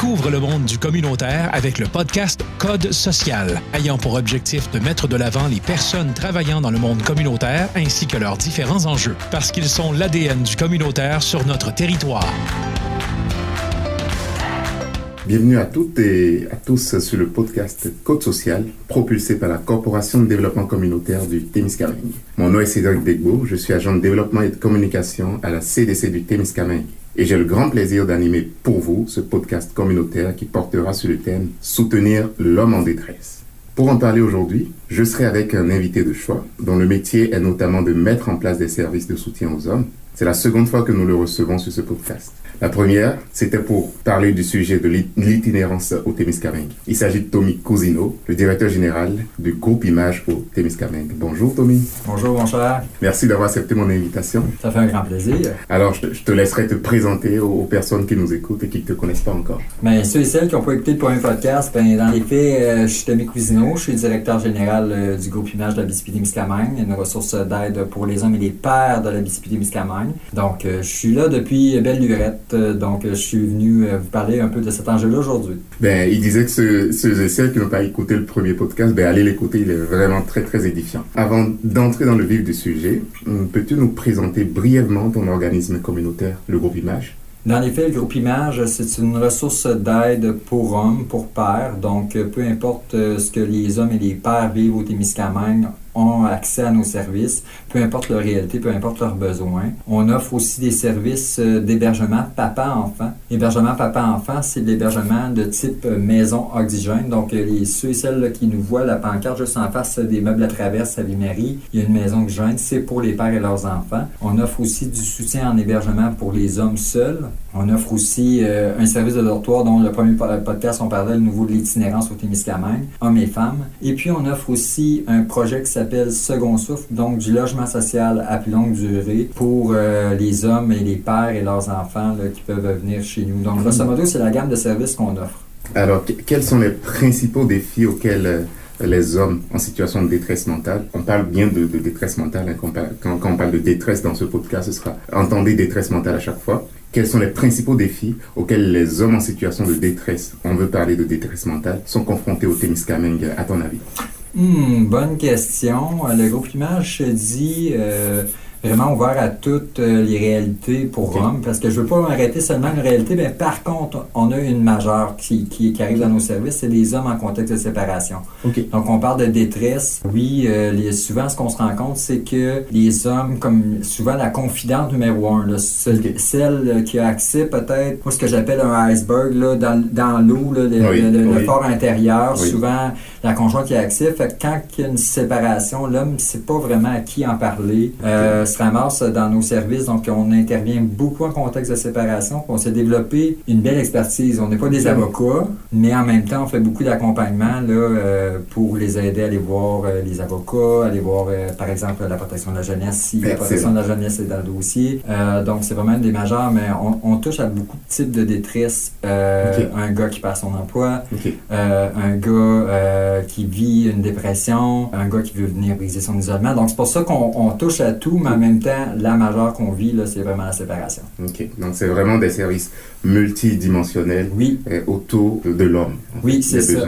Découvre le monde du communautaire avec le podcast Code social, ayant pour objectif de mettre de l'avant les personnes travaillant dans le monde communautaire ainsi que leurs différents enjeux, parce qu'ils sont l'ADN du communautaire sur notre territoire. Bienvenue à toutes et à tous sur le podcast Code Social, propulsé par la Corporation de développement communautaire du Témiscamingue. Mon nom est Cédric Begbo, je suis agent de développement et de communication à la CDC du Témiscamingue. Et j'ai le grand plaisir d'animer pour vous ce podcast communautaire qui portera sur le thème Soutenir l'homme en détresse. Pour en parler aujourd'hui, je serai avec un invité de choix dont le métier est notamment de mettre en place des services de soutien aux hommes. C'est la seconde fois que nous le recevons sur ce podcast. La première, c'était pour parler du sujet de l'itinérance au Témiscamingue. Il s'agit de Tommy Cousino, le directeur général du groupe Image au Témiscamingue. Bonjour Tommy. Bonjour mon cher. Merci d'avoir accepté mon invitation. Ça fait un grand plaisir. Alors, je te, laisserai te présenter aux, personnes qui nous écoutent et qui ne te connaissent pas encore. Bien, ceux et celles qui n'ont pas écouté le premier podcast, ben, dans les faits, euh, je suis Tommy Cousino, je suis le directeur général euh, du groupe Image de la BCP-Témiscamingue, une ressource d'aide pour les hommes et les pères de la Donc, euh, je suis là depuis belle lurette euh, donc, je suis venu euh, vous parler un peu de cet enjeu-là aujourd'hui. Ben, il disait que ceux, et celles qui n'ont pas écouté le premier podcast, ben, allez l'écouter, il est vraiment très, très édifiant. Avant d'entrer dans le vif du sujet, peux-tu nous présenter brièvement ton organisme communautaire, le groupe Image? Dans les faits, le groupe Image, c'est une ressource d'aide pour hommes, pour pères. Donc, peu importe ce que les hommes et les pères vivent au Témiscamingue, ont accès à nos services, peu importe leur réalité, peu importe leurs besoins. On offre aussi des services euh, d'hébergement papa-enfant. Hébergement papa-enfant, c'est l'hébergement de type euh, maison oxygène. Donc, euh, les, ceux et celles qui nous voient, la pancarte juste en face des meubles à traverse à il y a une maison oxygène, c'est pour les pères et leurs enfants. On offre aussi du soutien en hébergement pour les hommes seuls. On offre aussi un service de dortoir dont le premier podcast, on parlait le nouveau de l'itinérance au Témiscamingue, hommes et femmes. Et puis, on offre aussi un projet qui s'appelle Second Souffle, donc du logement social à plus longue durée pour euh, les hommes et les pères et leurs enfants qui peuvent venir chez nous. Donc, grosso modo, c'est la gamme de services qu'on offre. Alors, quels sont les principaux défis auxquels euh, les hommes en situation de détresse mentale. On parle bien de, détresse mentale. Hein, quand, quand, on parle de détresse dans ce podcast, ce sera entendez détresse mentale à chaque fois. Quels sont les principaux défis auxquels les hommes en situation de détresse, on veut parler de détresse mentale, sont confrontés au Témiscamingue, à ton avis? Hmm, bonne question. Le groupe Image dit euh, vraiment ouvert à toutes euh, les réalités pour hommes, parce que je veux pas m'arrêter seulement une réalité, mais par contre, on a une majeure qui, qui, arrive dans nos services, c'est les hommes en contexte de séparation. Donc, on parle de détresse. Oui, euh, souvent, ce qu'on se rend compte, c'est que les hommes, comme souvent la confidente numéro un, celle, qui a accès peut-être, moi, ce que j'appelle un iceberg, là, dans, dans l'eau, le, le, fort intérieur, souvent, la conjointe qui a accès. Fait que quand il y a une séparation, l'homme ne sait pas vraiment à qui en parler. Euh, se ramasse dans nos services. Donc, on intervient beaucoup en contexte de séparation. On s'est développé une belle expertise. On n'est pas des avocats, mais en même temps, on fait beaucoup d'accompagnement là, euh, pour les aider à aller voir euh, les avocats, aller voir, euh, par exemple, la protection de la jeunesse, si la protection de la jeunesse est dans le dossier. donc, c'est vraiment des majeurs, mais on, touche à beaucoup de types de détresse. Un gars qui perd son emploi, un gars qui vit une dépression, un gars qui veut venir briser son isolement. Donc, c'est pour ça qu'on touche à tout, mais en même temps, la majeure qu'on vit, c'est vraiment la séparation. OK. Donc, c'est vraiment des services multidimensionnels oui. Euh, autour de l'homme. Oui, c'est ça.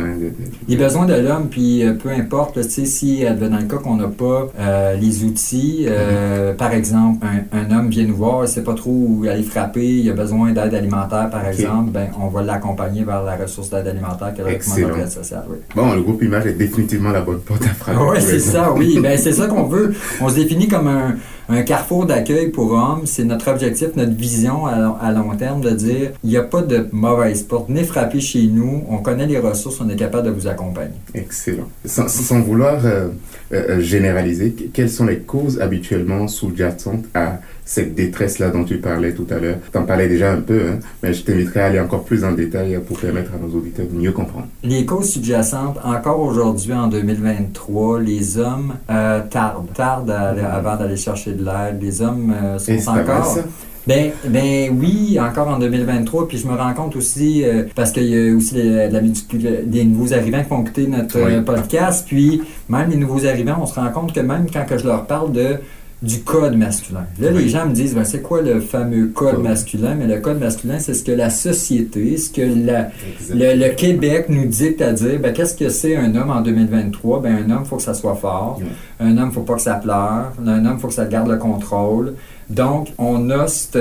Les besoins de l'homme, puis euh, peu importe, tu sais, si dans le cas qu'on n'a pas euh, les outils, mm-hmm. par exemple, un, homme vient nous voir, il ne sait pas trop où aller frapper, il a besoin d'aide alimentaire, par exemple, ben, on va l'accompagner vers la ressource d'aide alimentaire que recommande l'aide sociale. Oui. Bon, le groupe Image est définitivement la bonne porte à frapper. oui, c'est ça, oui. ben, c'est ça qu'on veut. On se définit comme un, un carrefour d'accueil pour hommes, c'est notre objectif, notre vision à, long terme de dire il n'y a pas de mauvaise porte. Venez frapper chez nous, on connaît les ressources, on est capable de vous accompagner. Excellent. Sans, vouloir euh, euh, généraliser, quelles sont les causes habituellement sous-jacentes à cette détresse-là dont tu parlais tout à l'heure. Tu en parlais déjà un peu, hein, mais je t'inviterai à aller encore plus en détail pour permettre à nos auditeurs de mieux comprendre. Les causes sous-jacentes, encore aujourd'hui, en 2023, les hommes euh, tardent, tardent avant d'aller chercher de l'aide. Les hommes euh, sont encore... Ben, ben oui, encore en 2023. Puis je me rends compte aussi, euh, parce qu'il y a aussi des nouveaux arrivants qui vont écouter notre podcast. Puis même les nouveaux arrivants, on se rend compte que même quand que je leur parle de du code masculin. Là, les gens me disent, ben, c'est quoi le fameux code masculin? Mais le code masculin, c'est ce que la société, ce que la, le, Québec nous dicte à dire, ben, qu'est-ce que c'est un homme en 2023? Ben, un homme, il faut que ça soit fort. Un homme, il faut pas que ça pleure. Un homme, il faut que ça garde le contrôle. Donc, on a cette,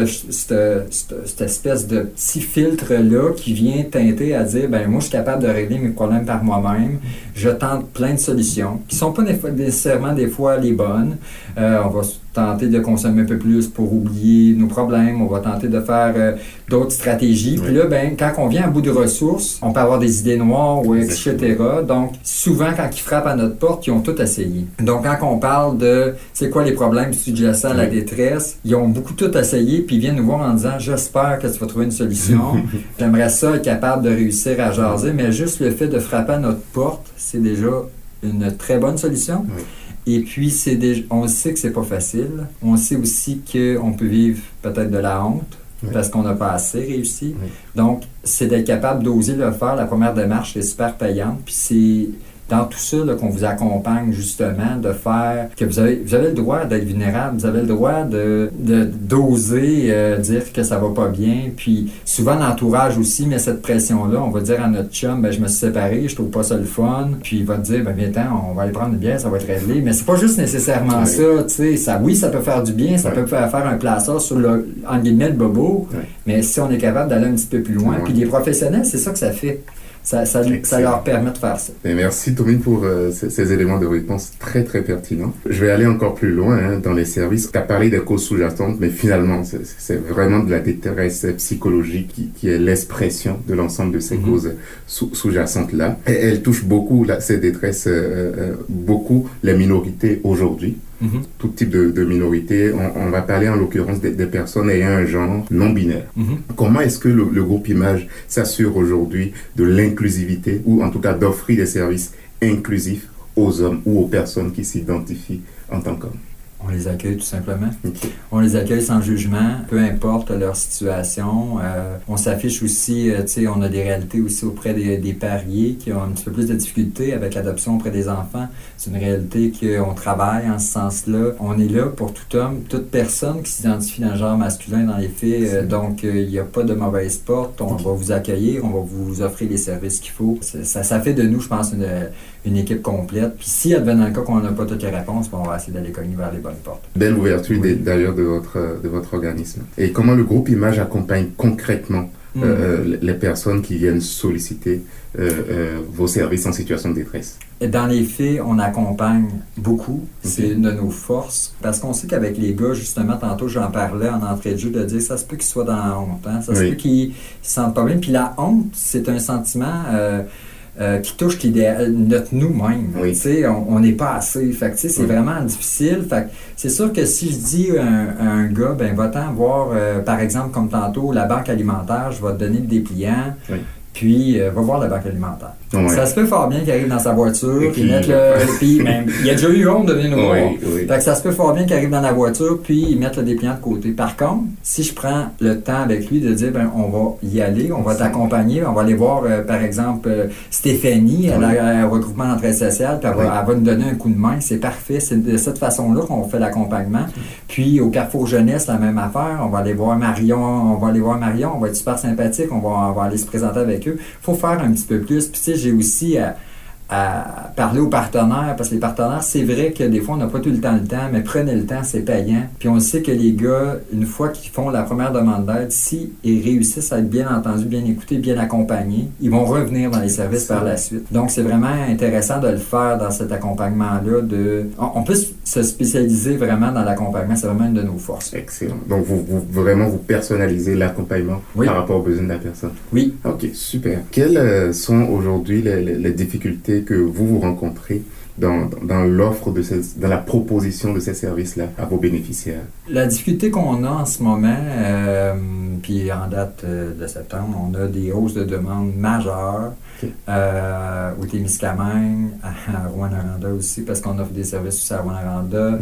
espèce de petit filtre-là qui vient teinter à dire, ben moi, je suis capable de régler mes problèmes par moi-même. Je tente plein de solutions qui sont pas nécessairement des fois les bonnes. Euh, tenter de consommer un peu plus pour oublier nos problèmes. On va tenter de faire euh, d'autres stratégies. Puis là, ben, quand on vient à bout de ressources, on peut avoir des idées noires, ou etc. Donc, souvent, quand ils frappent à notre porte, ils ont tout essayé. Donc, quand on parle de c'est quoi les problèmes sous-jacents à la détresse, ils ont beaucoup tout essayé, puis ils viennent nous voir en disant J'espère que tu vas trouver une solution. J'aimerais ça être capable de réussir à jaser, mais juste le fait de frapper à notre porte, c'est déjà une très bonne solution. Et puis, c'est on sait que c'est pas facile. On sait aussi qu'on peut vivre peut-être de la honte parce qu'on n'a pas assez réussi. Donc, c'est d'être capable d'oser le faire. La première démarche est super payante. Puis c'est dans tout ça qu'on vous accompagne justement de faire que vous avez, vous avez le droit d'être vulnérable, vous avez le droit de d'oser euh, dire que ça va pas bien. Puis souvent l'entourage aussi met cette pression-là. On va dire à notre chum, ben, je me suis séparé, je trouve pas ça le fun. Puis il va te dire, ben viens on va aller prendre une bière, ça va être réglé. Mais c'est pas juste nécessairement ça, tu sais. Ça, oui, ça peut faire du bien, ça peut faire un placeur sur le, en guillemets, le bobo. Mais si on est capable d'aller un petit peu plus loin, puis les professionnels, c'est ça que ça fait ça, ça, leur permet de faire ça. Et merci Tommy pour euh, ces, éléments de réponse très très pertinents. Je vais aller encore plus loin hein, dans les services. Tu as parlé des causes sous-jacentes, mais finalement c'est vraiment de la détresse psychologique qui, qui est l'expression de l'ensemble de ces mm-hmm. causes sous-jacentes-là. Et elle touche beaucoup, là, ces détresses, euh, euh, beaucoup les minorités aujourd'hui. Mhm. tout type de, de minorité. On, va parler en l'occurrence des, personnes ayant un genre non binaire. Mhm. Comment est-ce que le, groupe Image s'assure aujourd'hui de l'inclusivité ou en tout cas d'offrir des services inclusifs aux hommes ou aux personnes qui s'identifient en tant qu'hommes? On les accueille tout simplement. On les accueille sans jugement, peu importe leur situation. Euh, on s'affiche aussi, euh, tu sais, on a des réalités aussi auprès des, des, pariers qui ont un petit peu plus de difficultés avec l'adoption auprès des enfants. C'est une réalité qu'on travaille en ce sens-là. On est là pour tout homme, toute personne qui s'identifie dans le genre masculin dans les faits. Euh, donc, il n'y a pas de mauvaise porte. On va vous accueillir, on va vous offrir les services qu'il faut. Ça, ça fait de nous, je pense, une, une équipe complète. Puis si advient le cas qu'on n'a pas toutes les réponses, on va essayer d'aller cogner vers les bonnes portes. Belle ouverture d'ailleurs de votre, de votre organisme. Et comment le groupe Image accompagne concrètement hmm. euh, les personnes qui viennent solliciter euh, euh, vos services en situation de détresse? Dans les faits, on accompagne beaucoup. C'est une de nos forces. Parce qu'on sait qu'avec les gars, justement, tantôt j'en parlais en entrée de jeu, de dire ça se peut qu'ils soient dans la honte. Hein? Ça se peut qu'ils sentent pas bien. Puis la honte, c'est un sentiment euh, qui touche notre nous-mêmes. On n'est pas assez. Fait c'est vraiment difficile. Fait c'est sûr que si je dis à un, gars, ben va-t'en voir, euh, par exemple, comme tantôt, la banque alimentaire, je vais te donner le dépliant, puis euh, va voir la banque alimentaire. Ça se fait fort bien qu'il arrive dans sa voiture, puis, mettre le. puis même, il a déjà eu honte de venir nous voir. Fait que ça se fait fort bien qu'il arrive dans la voiture, puis il mette le dépliant de côté. Par contre, si je prends le temps avec lui de dire, ben, on va y aller, on va t'accompagner, on va aller voir, euh, par exemple, euh, Stéphanie, elle a un regroupement d'entraide sociale, puis elle, va, nous donner un coup de main. C'est parfait. C'est de cette façon-là qu'on fait l'accompagnement. Puis au Carrefour Jeunesse, la même affaire. On va aller voir Marion, on va aller voir Marion, on va être super sympathique, on va, on va aller se présenter avec eux. Faut faire un petit peu plus. Puis tu sais, j'ai aussi à, parler aux partenaires, parce que les partenaires, c'est vrai que des fois, on n'a pas tout le temps le temps, mais prenez le temps, c'est payant. Puis on sait que les gars, une fois qu'ils font la première demande d'aide, s'ils réussissent à être bien entendus, bien écoutés, bien accompagnés, ils vont revenir dans les services par la suite. Donc, c'est vraiment intéressant de le faire dans cet accompagnement-là. De... On peut se spécialiser vraiment dans l'accompagnement, c'est vraiment une de nos forces. Excellent. Donc, vous, vraiment, vous personnalisez l'accompagnement par rapport aux besoins de la personne. Oui. OK, super. Quelles euh, sont aujourd'hui les difficultés que vous vous rencontrez dans, dans l'offre de dans la proposition de ces services-là à vos bénéficiaires? La difficulté qu'on a en ce moment, euh, puis en date euh, de septembre, on a des hausses de demande majeures euh, au Témiscamingue, à Rouen-Noranda aussi, parce qu'on offre des services aussi à Rouen-Noranda.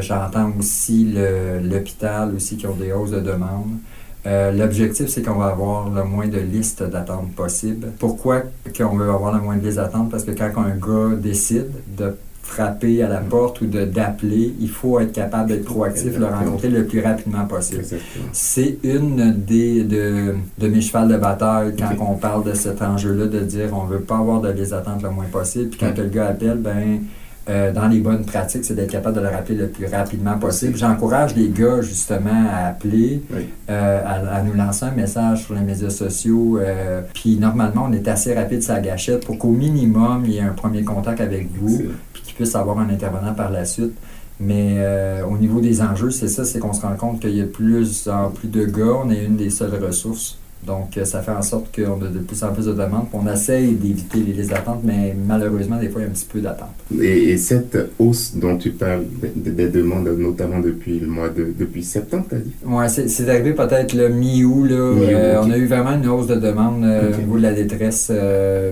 J'entends aussi l'hôpital aussi qui ont des hausses de demande. Euh, l'objectif, c'est qu'on va avoir le moins de listes d'attente possible. Pourquoi qu'on veut avoir le moins de listes d'attente? Parce que quand un gars décide de frapper à la porte ou d'appeler. Il faut être capable d'être proactif, le rencontrer le plus rapidement possible. C'est une des de, de, mes chevals de bataille quand on parle de cet enjeu-là, de dire on veut pas avoir de les attentes le moins possible. Puis quand le gars appelle, ben euh, dans les bonnes pratiques, c'est d'être capable de le rappeler le plus rapidement possible. J'encourage les gars justement à appeler, euh, à, nous lancer un message sur les médias sociaux. Euh, puis normalement, on est assez rapide sa gâchette pour qu'au minimum, il y ait un premier contact avec vous, puis qu'il puisse avoir un intervenant par la suite. Mais au niveau des enjeux, c'est ça, c'est qu'on se rend compte qu'il y a plus en plus de gars. On est une des seules ressources donc, euh, ça fait en sorte qu'on a de plus en plus de demandes. On essaye d'éviter les, attentes, mais malheureusement, des fois, il y a un petit peu d'attente. Et, cette hausse dont tu parles, des demandes, notamment depuis le mois de depuis septembre, tu as dit? Oui, c'est arrivé peut-être le mi-août. Mi euh, On a eu vraiment une hausse de demandes euh, au niveau de la détresse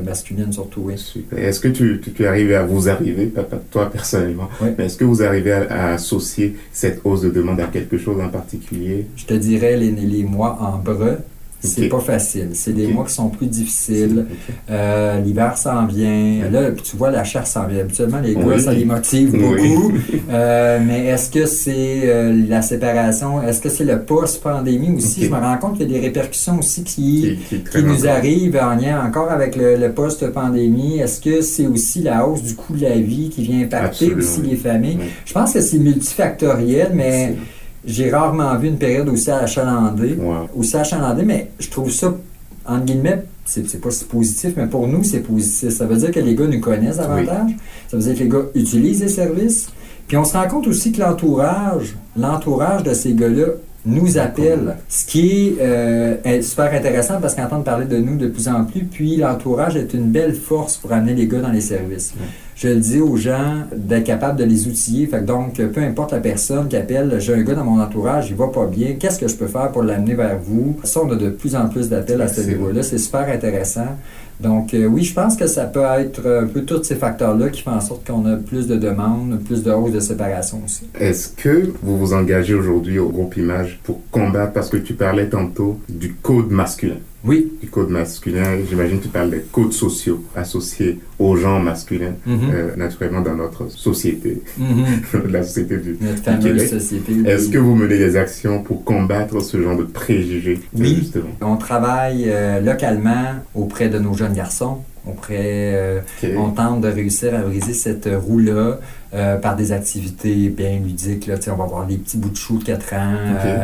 masculine, surtout. Oui. Est-ce que tu, tu, arrives à vous arriver, toi personnellement, est-ce que vous arrivez à, associer cette hausse de demande à quelque chose en particulier? Je te dirais les, les mois en breu c'est pas facile. C'est des mois qui sont plus difficiles. Euh, l'hiver s'en vient. Là, tu vois, la chasse s'en vient. Habituellement, les gars, ça les motive beaucoup. Euh, mais est-ce que c'est euh, la séparation? Est-ce que c'est le post-pandémie aussi? Je me rends compte qu'il y a des répercussions aussi qui, qui, nous arrivent en lien encore avec le, post-pandémie. Est-ce que c'est aussi la hausse du coût de la vie qui vient impacter aussi les familles? Je pense que c'est multifactoriel, mais j'ai rarement vu une période aussi achalandée. Aussi achalandée, mais je trouve ça, entre guillemets, c'est pas si positif, mais pour nous, c'est positif. Ça veut dire que les gars nous connaissent davantage. Ça veut dire que les gars utilisent les services. Puis on se rend compte aussi que l'entourage, l'entourage de ces gars-là nous appelle. Ce qui euh, est super intéressant parce qu'on entend parler de nous de plus en plus. Puis l'entourage est une belle force pour amener les gars dans les services je le dis aux gens d'être capable de les outiller. Fait donc, peu importe la personne qui appelle, j'ai un gars dans mon entourage, il va pas bien, qu'est-ce que je peux faire pour l'amener vers vous? Ça, on a de plus en plus d'appels à ce niveau-là. C'est super intéressant. Donc, euh, oui, je pense que ça peut être un peu tous ces facteurs-là qui font en sorte qu'on a plus de demandes, plus de hausse de séparation aussi. Est-ce que vous vous engagez aujourd'hui au groupe Image pour combattre, parce que tu parlais tantôt du code masculin? Oui. Du code masculin, j'imagine que tu parles des codes sociaux associés aux gens masculins, mhm. euh, naturellement dans notre société, mhm. la société du, notre société. Est-ce que vous menez des actions pour combattre ce genre de préjugés Oui, justement? on travaille euh, localement auprès de nos jeunes garçons. Auprès, euh, On tente de réussir à briser cette roue-là par des activités bien ludiques. Là. On va voir des petits bouts de chou de 4 ans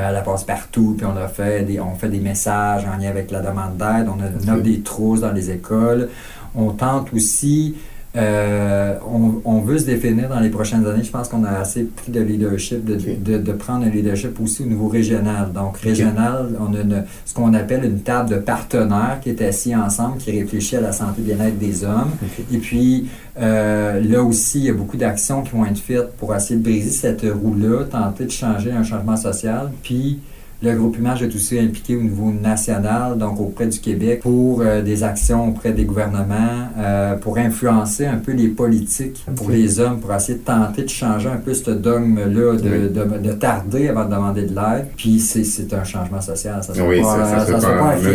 à la passe-partout, puis on a fait des, on fait des messages en lien avec la demande d'aide, on a des trousses dans les écoles. On tente aussi, euh, on, veut se définir dans les prochaines années. Je pense qu'on a assez pris de leadership, de, prendre un leadership aussi au niveau régional. Donc, régional, on a ce qu'on appelle une table de partenaires qui est assis ensemble, qui réfléchit à la santé et bien-être des hommes. Et puis, euh, là aussi, il y a beaucoup d'actions qui vont être faites pour essayer de briser cette roue-là, tenter de changer un changement social. Puis, le groupe Image est aussi impliqué au niveau national, donc auprès du Québec, pour euh, des actions auprès des gouvernements, euh, pour influencer un peu les politiques pour les hommes, pour essayer de tenter de changer un peu ce dogme-là, de, tarder avant de demander de l'aide. Puis c'est un changement social. Ça ne oui, pas, ça,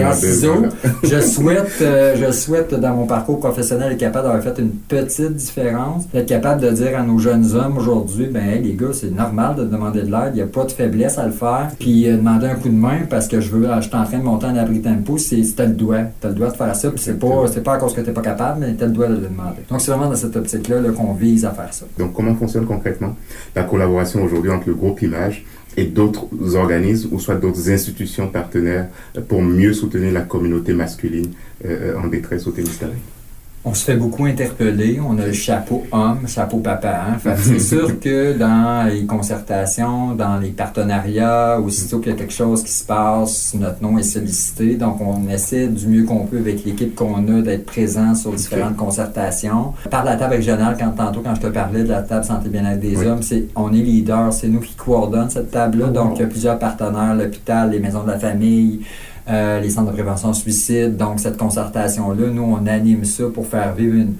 un ciseau. je souhaite, euh, je souhaite, dans mon parcours professionnel, être capable d'avoir fait une petite différence, être capable de dire à nos jeunes hommes aujourd'hui, ben les gars, c'est normal de demander de l'aide, il n'y a pas de faiblesse à le faire. Puis demander un coup de main parce que je veux, je suis en train de monter un abri tempo, c'est t'as le doigt. T'as le droit de faire ça, puis c'est pas, c'est pas à cause que t'es pas capable, mais t'as le droit de le demander. Donc c'est vraiment dans cette optique-là -là, qu'on vise à faire ça. Donc comment fonctionne concrètement la collaboration aujourd'hui entre le groupe Image et d'autres organismes ou soit d'autres institutions partenaires pour mieux soutenir la communauté masculine euh, en détresse au Témiscamingue? On se fait beaucoup interpeller. On a le chapeau homme, chapeau papa. Hein? c'est sûr que dans les concertations, dans les partenariats, aussitôt qu'il y a quelque chose qui se passe, notre nom est sollicité. Donc, on essaie du mieux qu'on peut avec l'équipe qu'on a d'être présent sur différentes concertations. Par la table régionale, quand tantôt, quand je te parlais de la table santé bien-être des hommes, c'est on est leader, c'est nous qui coordonnons cette table-là. Oh, Donc, il y a plusieurs partenaires, l'hôpital, les maisons de la famille, euh, les centres de prévention suicide. Donc, cette concertation-là, nous, on anime ça pour faire vivre une,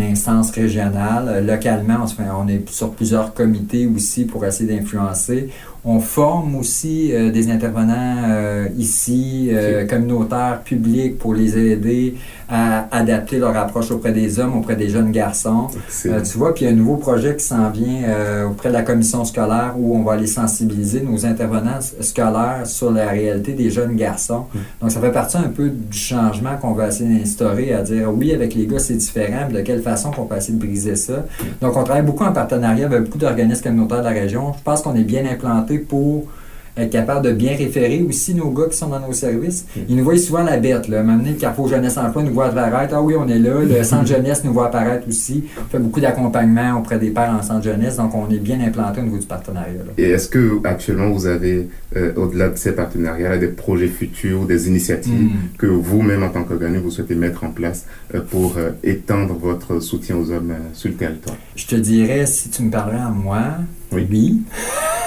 instance régionale. Euh, localement, on, on, est sur plusieurs comités aussi pour essayer d'influencer. On forme aussi euh, des intervenants euh, ici, euh, communautaires, publics, pour les aider à adapter leur approche auprès des hommes, auprès des jeunes garçons. tu vois, puis il y a un nouveau projet qui s'en vient auprès de la commission scolaire où on va aller sensibiliser nos intervenants scolaires sur la réalité des jeunes garçons. Mm. Donc, ça fait partie un peu du changement qu'on va essayer d'instaurer, à dire oui, avec les gars, c'est différent, mais de quelle façon qu'on peut essayer de briser ça. Mm. Donc, on travaille beaucoup en partenariat avec beaucoup d'organismes communautaires de la région. Je pense qu'on est bien implanté pour être capable de bien référer aussi nos gars qui sont dans nos services. Mm. Ils nous voient souvent la bête. Là. Maintenant, le Carrefour Jeunesse Emploi nous voit apparaître. Ah oui, on est là. Le Centre Jeunesse nous voit apparaître aussi. On fait beaucoup d'accompagnement auprès des pères en Centre Jeunesse. Donc, on est bien implanté au niveau du partenariat. Et est-ce que actuellement vous avez, euh, au-delà de ces partenariats, des projets futurs, des initiatives mm. que vous-même, en tant qu'organisme, vous souhaitez mettre en place euh, pour euh, étendre votre soutien aux hommes sur le territoire? Je te dirais, si tu me parlerais à moi, oui.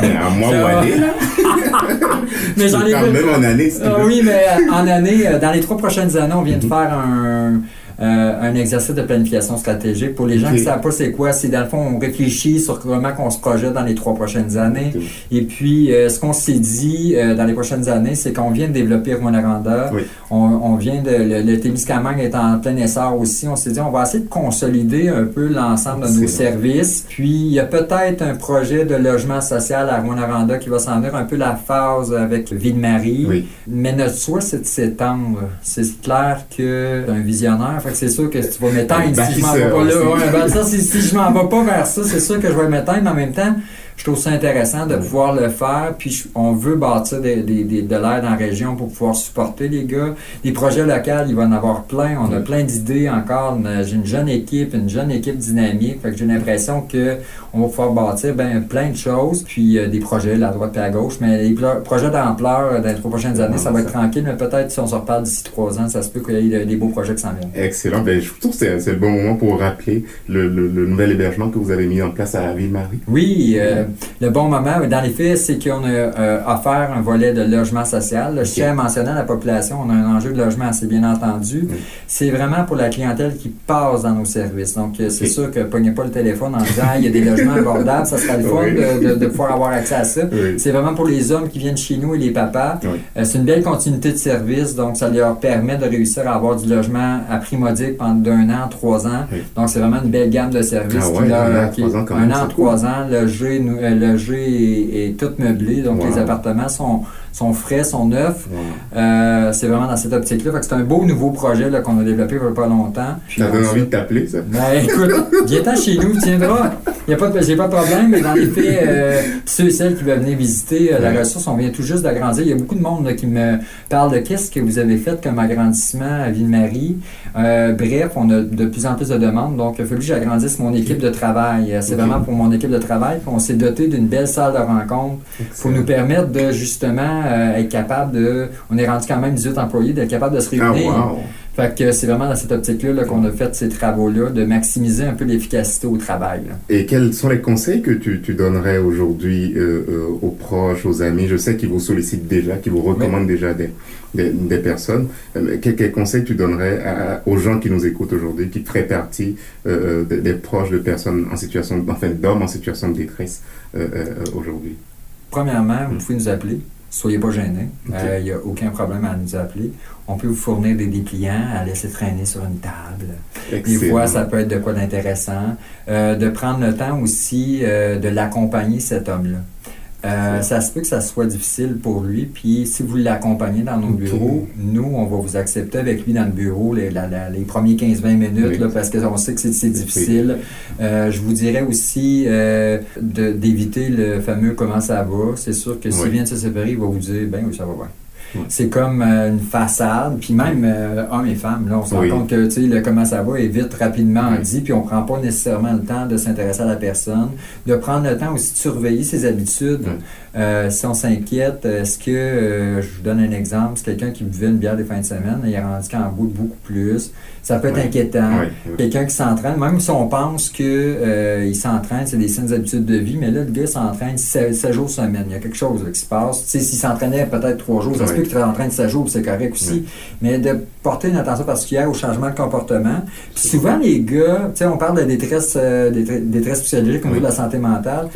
Mais à moi ou année, là. mais j'en ai même en année. Ah oui, mais en année, dans les trois prochaines années, on vient de mhm. faire un euh, un exercice de planification stratégique. Pour les gens qui ne savent pas c'est quoi, c'est dans le fond, on réfléchit sur comment on se projette dans les trois prochaines années. Et puis, euh, ce qu'on s'est dit euh, dans les prochaines années, c'est qu'on vient de développer Rwanda. On, on, vient de... Le, le Témiscamingue est en plein essor aussi. On s'est dit, on va essayer de consolider un peu l'ensemble de nos services. Puis, il y a peut-être un projet de logement social à Rwanda qui va s'en venir un peu la phase avec Ville-Marie. Mais notre souhait, c'est de s'étendre. C'est clair qu'un visionnaire c'est sûr que si tu vas m'éteindre si je m'en vais pas là. Ben, ça, si, si je m'en vais pas vers ça, c'est sûr que je vais m'éteindre, en même temps, je trouve ça intéressant de pouvoir le faire. Puis on veut bâtir des, des, de l'aide en région pour pouvoir supporter les gars. Des projets locaux, il va en avoir plein. On a plein d'idées encore. J'ai une jeune équipe, une jeune équipe dynamique. Fait que j'ai l'impression que on va pouvoir bâtir ben, plein de choses. Puis euh, des projets à la droite et à gauche. Mais les projets d'ampleur euh, dans les trois prochaines années, ça va être tranquille. Mais peut-être si on se reparle d'ici trois ans, ça se peut qu'il y ait des beaux projets qui s'en viennent. Excellent. Ben, je trouve que c'est le bon moment pour rappeler le, le, nouvel hébergement que vous avez mis en place à Ville-Marie. Oui. Euh, le bon moment, dans les faits, c'est qu'on a euh, offert un volet de logement social. Je tiens à mentionner à la population, on a un enjeu de logement assez bien entendu. C'est vraiment pour la clientèle qui passe dans nos services. Donc, euh, c'est sûr que pognez pas le téléphone en disant il y a des logements abordables, ça serait le fun de, pouvoir avoir accès à ça. C'est vraiment pour les hommes qui viennent chez nous et les papas. Euh, c'est une belle continuité de service, donc ça leur permet de réussir à avoir du logement à prix modique pendant d'un an, trois ans. Donc, c'est vraiment une belle gamme de services. Ah qui, un an, trois ans, logé, logé et, tout meublé. Donc, les appartements sont, sont frais, sont neufs. Euh, c'est vraiment dans cette optique-là. c'est un beau nouveau projet qu'on a développé il n'y a pas longtemps. Tu avais envie de t'appeler, ça? Ben, écoute, viens-t'en chez nous, tu viendras. Il n'y a pas de, j'ai pas de problème, mais dans les faits, euh, ceux et celles qui veulent venir visiter euh, la ressource, on vient tout juste d'agrandir. Il y a beaucoup de monde qui me parle de qu'est-ce que vous avez fait comme agrandissement à Ville-Marie. bref, on a de plus en plus de demandes, donc il a fallu que j'agrandisse mon équipe de travail. C'est vraiment pour mon équipe de travail. On s'est doté d'une belle salle de rencontre pour nous permettre de justement être capable de. On est rendu quand même 18 employés, d'être capable de se ah, réunir. Fait que c'est vraiment dans cette optique-là qu'on a fait ces travaux-là, de maximiser un peu l'efficacité au travail. Et quels sont les conseils que tu, tu donnerais aujourd'hui euh, euh, aux proches, aux amis? Je sais qu'ils vous sollicitent déjà, qu'ils vous recommandent déjà des, des, personnes. Euh, quels, conseils tu donnerais aux gens qui nous écoutent aujourd'hui, qui feraient partie des, proches de personnes en situation, enfin d'hommes en situation de détresse aujourd'hui? Premièrement, vous pouvez nous appeler. Soyez pas gênés. Il euh, n'y a aucun problème à nous appeler. On peut vous fournir des dépliants à laisser traîner sur une table. Des fois, ça peut être de quoi d'intéressant. Euh, de prendre le temps aussi euh, de l'accompagner, cet homme-là. Euh, ça se peut que ça soit difficile pour lui. Puis si vous l'accompagnez dans nos bureaux, nous, on va vous accepter avec lui dans le bureau les, les premiers 15-20 minutes là, parce qu'on sait que c'est difficile. Euh, je vous dirais aussi euh, d'éviter le fameux comment ça va. C'est sûr que s'il vient de se séparer, il va vous dire ben oui, ça va bien. C'est comme euh, une façade, puis même euh, hommes et femmes, là, on se rend compte que le comment ça va est vite, rapidement dit, puis on prend pas nécessairement le temps de s'intéresser à la personne, de prendre le temps aussi de surveiller ses habitudes. Euh, si on s'inquiète, est-ce que, je vous donne un exemple, c'est quelqu'un qui buvait une bière des fins de semaine, il a rendu qu'en bout beaucoup plus. Ça peut être inquiétant. Quelqu'un qui s'entraîne, même si on pense qu'il il s'entraîne, c'est des saines habitudes de vie, mais là, le gars s'entraîne 7, jours semaine. Il y a quelque chose qui se passe. S'il s'entraînait peut-être 3 jours, ça se peut qu'il en train de 7 jours, c'est correct aussi. Mais de porter une attention particulière au changement de comportement. Puis souvent, les gars, tu sais, on parle de détresse, euh, détresse psychologique au niveau de la santé mentale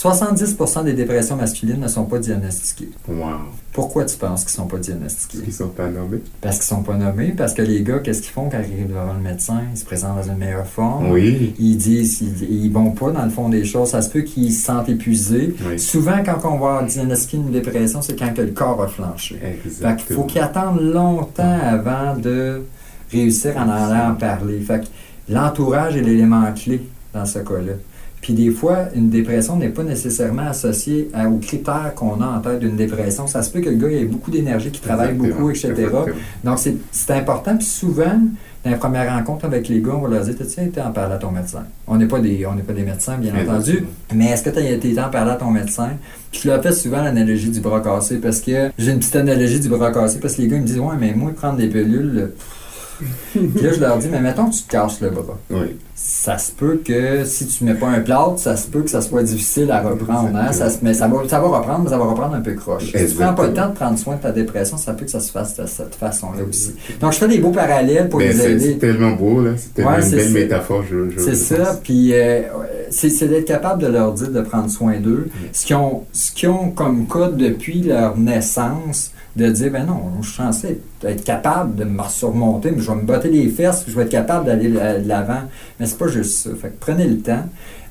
70% des dépressions masculines ne sont pas diagnostiquées. Wow. Pourquoi tu penses qu'ils ne sont pas diagnostiqués? Ils sont pas nommés. Parce qu'ils ne sont pas nommés, parce que les gars, qu'est-ce qu'ils font quand ils arrivent devant le médecin? Ils se présentent dans une meilleure forme. Oui. Ils disent, ils, ne vont pas dans le fond des choses. Ça se peut qu'ils se sentent épuisés. Oui. Souvent, quand on va diagnostiquer une dépression, c'est quand que le corps a flanché. Fait Exactement. qu'il faut qu'ils attendent longtemps avant de réussir à en en parler. Fait que l'entourage est l'élément clé dans ce cas-là. Puis des fois, une dépression n'est pas nécessairement associée à- aux critères qu'on a en tête d'une dépression. Ça se peut que le gars ait beaucoup d'énergie, qu'il travaille Exactement. beaucoup, etc. Exactement. Donc, c'est important. Puis souvent, dans les premières rencontres avec les gars, on va leur dire Tu été en parler à ton médecin? On n'est pas, des- on n'est pas des médecins, bien entendu. Mais est-ce que tu as été en parler à ton médecin? Puis je leur fais souvent l'analogie du bras cassé parce que j'ai une petite analogie du bras cassé parce que les gars ils me disent Ouais, mais moi, prendre des pilules. Puis là, je leur dis Mais mettons que tu te casses le bras Oui. ça se peut que si tu mets pas un plâtre, ça se peut que ça soit difficile à reprendre. Hein? Ça, se- mais ça va, ça va reprendre, mais ça va reprendre un peu croche. Si tu prends pas le temps de prendre soin de ta dépression, ça peut que ça se fasse de cette façon-là aussi. Donc, je fais des beaux parallèles pour Mais c'est aider. c'est tellement beau, là. C'est tellement Ouais, une belle métaphore, je, je C'est ça, puis euh, c'est d'être capable de leur dire de prendre soin d'eux. Ce qu'ils ont, ce qu'ils ont comme code depuis leur naissance, de dire, ben non, je suis censé être capable de me surmonter, mais je vais me botter les fesses, puis je vais être capable d'aller de l'avant. Mais c'est pas juste ça. Fait que prenez le temps.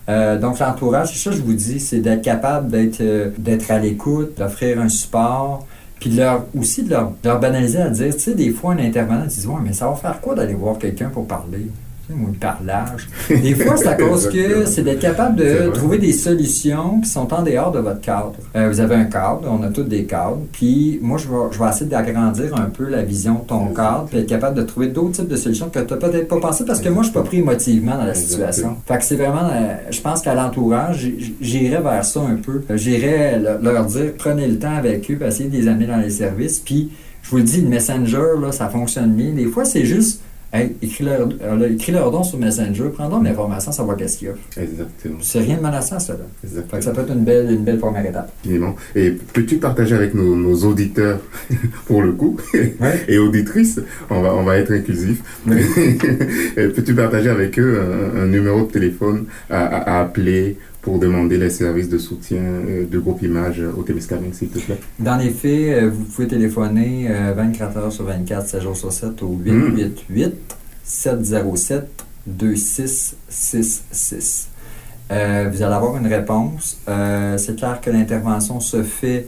Euh, donc l'entourage, c'est ça que je vous dis, c'est d'être capable d'être euh, d'être à l'écoute, d'offrir un support, puis leur, aussi de leur, de leur banaliser à dire, tu sais, des fois un intervenant dit, ouais, mais ça va faire quoi d'aller voir quelqu'un pour parler? Le parlage. Des fois, c'est à cause que c'est d'être capable de trouver des solutions qui sont en dehors de votre cadre. Euh, vous avez un cadre, on a tous des cadres, puis moi, je vais, je vais essayer d'agrandir un peu la vision de ton cadre, puis être capable de trouver d'autres types de solutions que tu n'as peut-être pas pensé parce que moi, je suis pas pris émotivement dans la situation. Fait que c'est vraiment, euh, je pense qu'à l'entourage, j- j'irais vers ça un peu. Euh, J'irais le- leur dire, prenez le temps avec eux, essayez de les amener dans les services, puis je vous le dis, le Messenger, là, ça fonctionne bien. Des fois, c'est juste, hey, écris leur, euh, écris leur don sur Messenger, prends donc l'information, savoir qu'est-ce qu'il y a. Exactement. C'est rien de menaçant, que Exactement. ça peut être une belle, une belle première étape. Absolument. Et peux-tu partager avec nos, nos auditeurs, pour le coup, Ouais. et auditrices, on va, on va être inclusif, peux-tu partager avec eux un, un numéro de téléphone à, à- à appeler pour demander les services de soutien euh, de groupe image au Témiscamingue, s'il te plaît Dans les faits, euh, vous pouvez téléphoner euh, 24 heures sur 24, 7 jours sur 7 au Mm. 888 707 2666. Euh, vous allez avoir une réponse. Euh, c'est clair que l'intervention se fait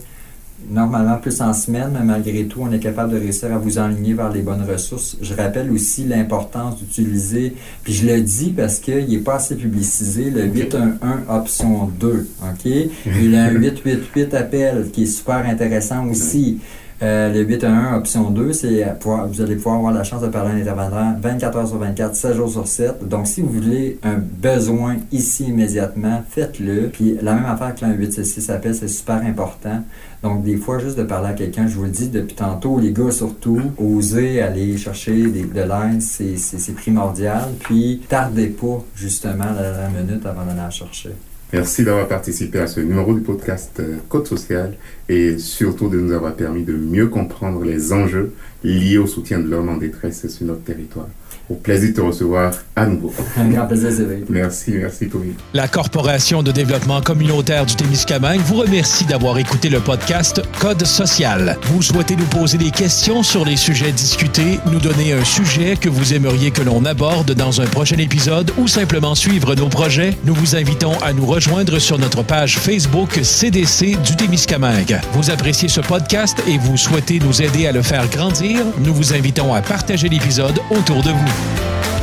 normalement plus en semaine, mais malgré tout, on est capable de réussir à vous enligner vers les bonnes ressources. Je rappelle aussi l'importance d'utiliser, puis je le dis parce qu'il n'est pas assez publicisé, le 811 option 2. OK? Il y a un 888 appel qui est super intéressant aussi. Euh, le 811 option 2, c'est vous allez pouvoir avoir la chance de parler à un intervenant 24 heures sur 24, 7 jours sur 7. Donc, si vous voulez un besoin ici immédiatement, faites-le. Puis, la même affaire que le 866 appel, c'est super important. Donc, des fois, juste de parler à quelqu'un, je vous le dis depuis tantôt, les gars surtout, osez aller chercher des- de l'aide, c'est- primordial. Puis, tardez pas, justement, la dernière minute avant d'aller la chercher. Merci d'avoir participé à ce numéro du podcast euh, Code Social et surtout de nous avoir permis de mieux comprendre les enjeux liés au soutien de l'homme en détresse sur notre territoire. Au plaisir de te recevoir à nouveau. Un grand plaisir, Cédric. Merci, merci Tommy. La Corporation de développement communautaire du Témiscamingue vous remercie d'avoir écouté le podcast Code social. Vous souhaitez nous poser des questions sur les sujets discutés, nous donner un sujet que vous aimeriez que l'on aborde dans un prochain épisode ou simplement suivre nos projets, nous vous invitons à nous rejoindre sur notre page Facebook CDC du Témiscamingue. Vous appréciez ce podcast et vous souhaitez nous aider à le faire grandir, nous vous invitons à partager l'épisode autour de vous. Yeah.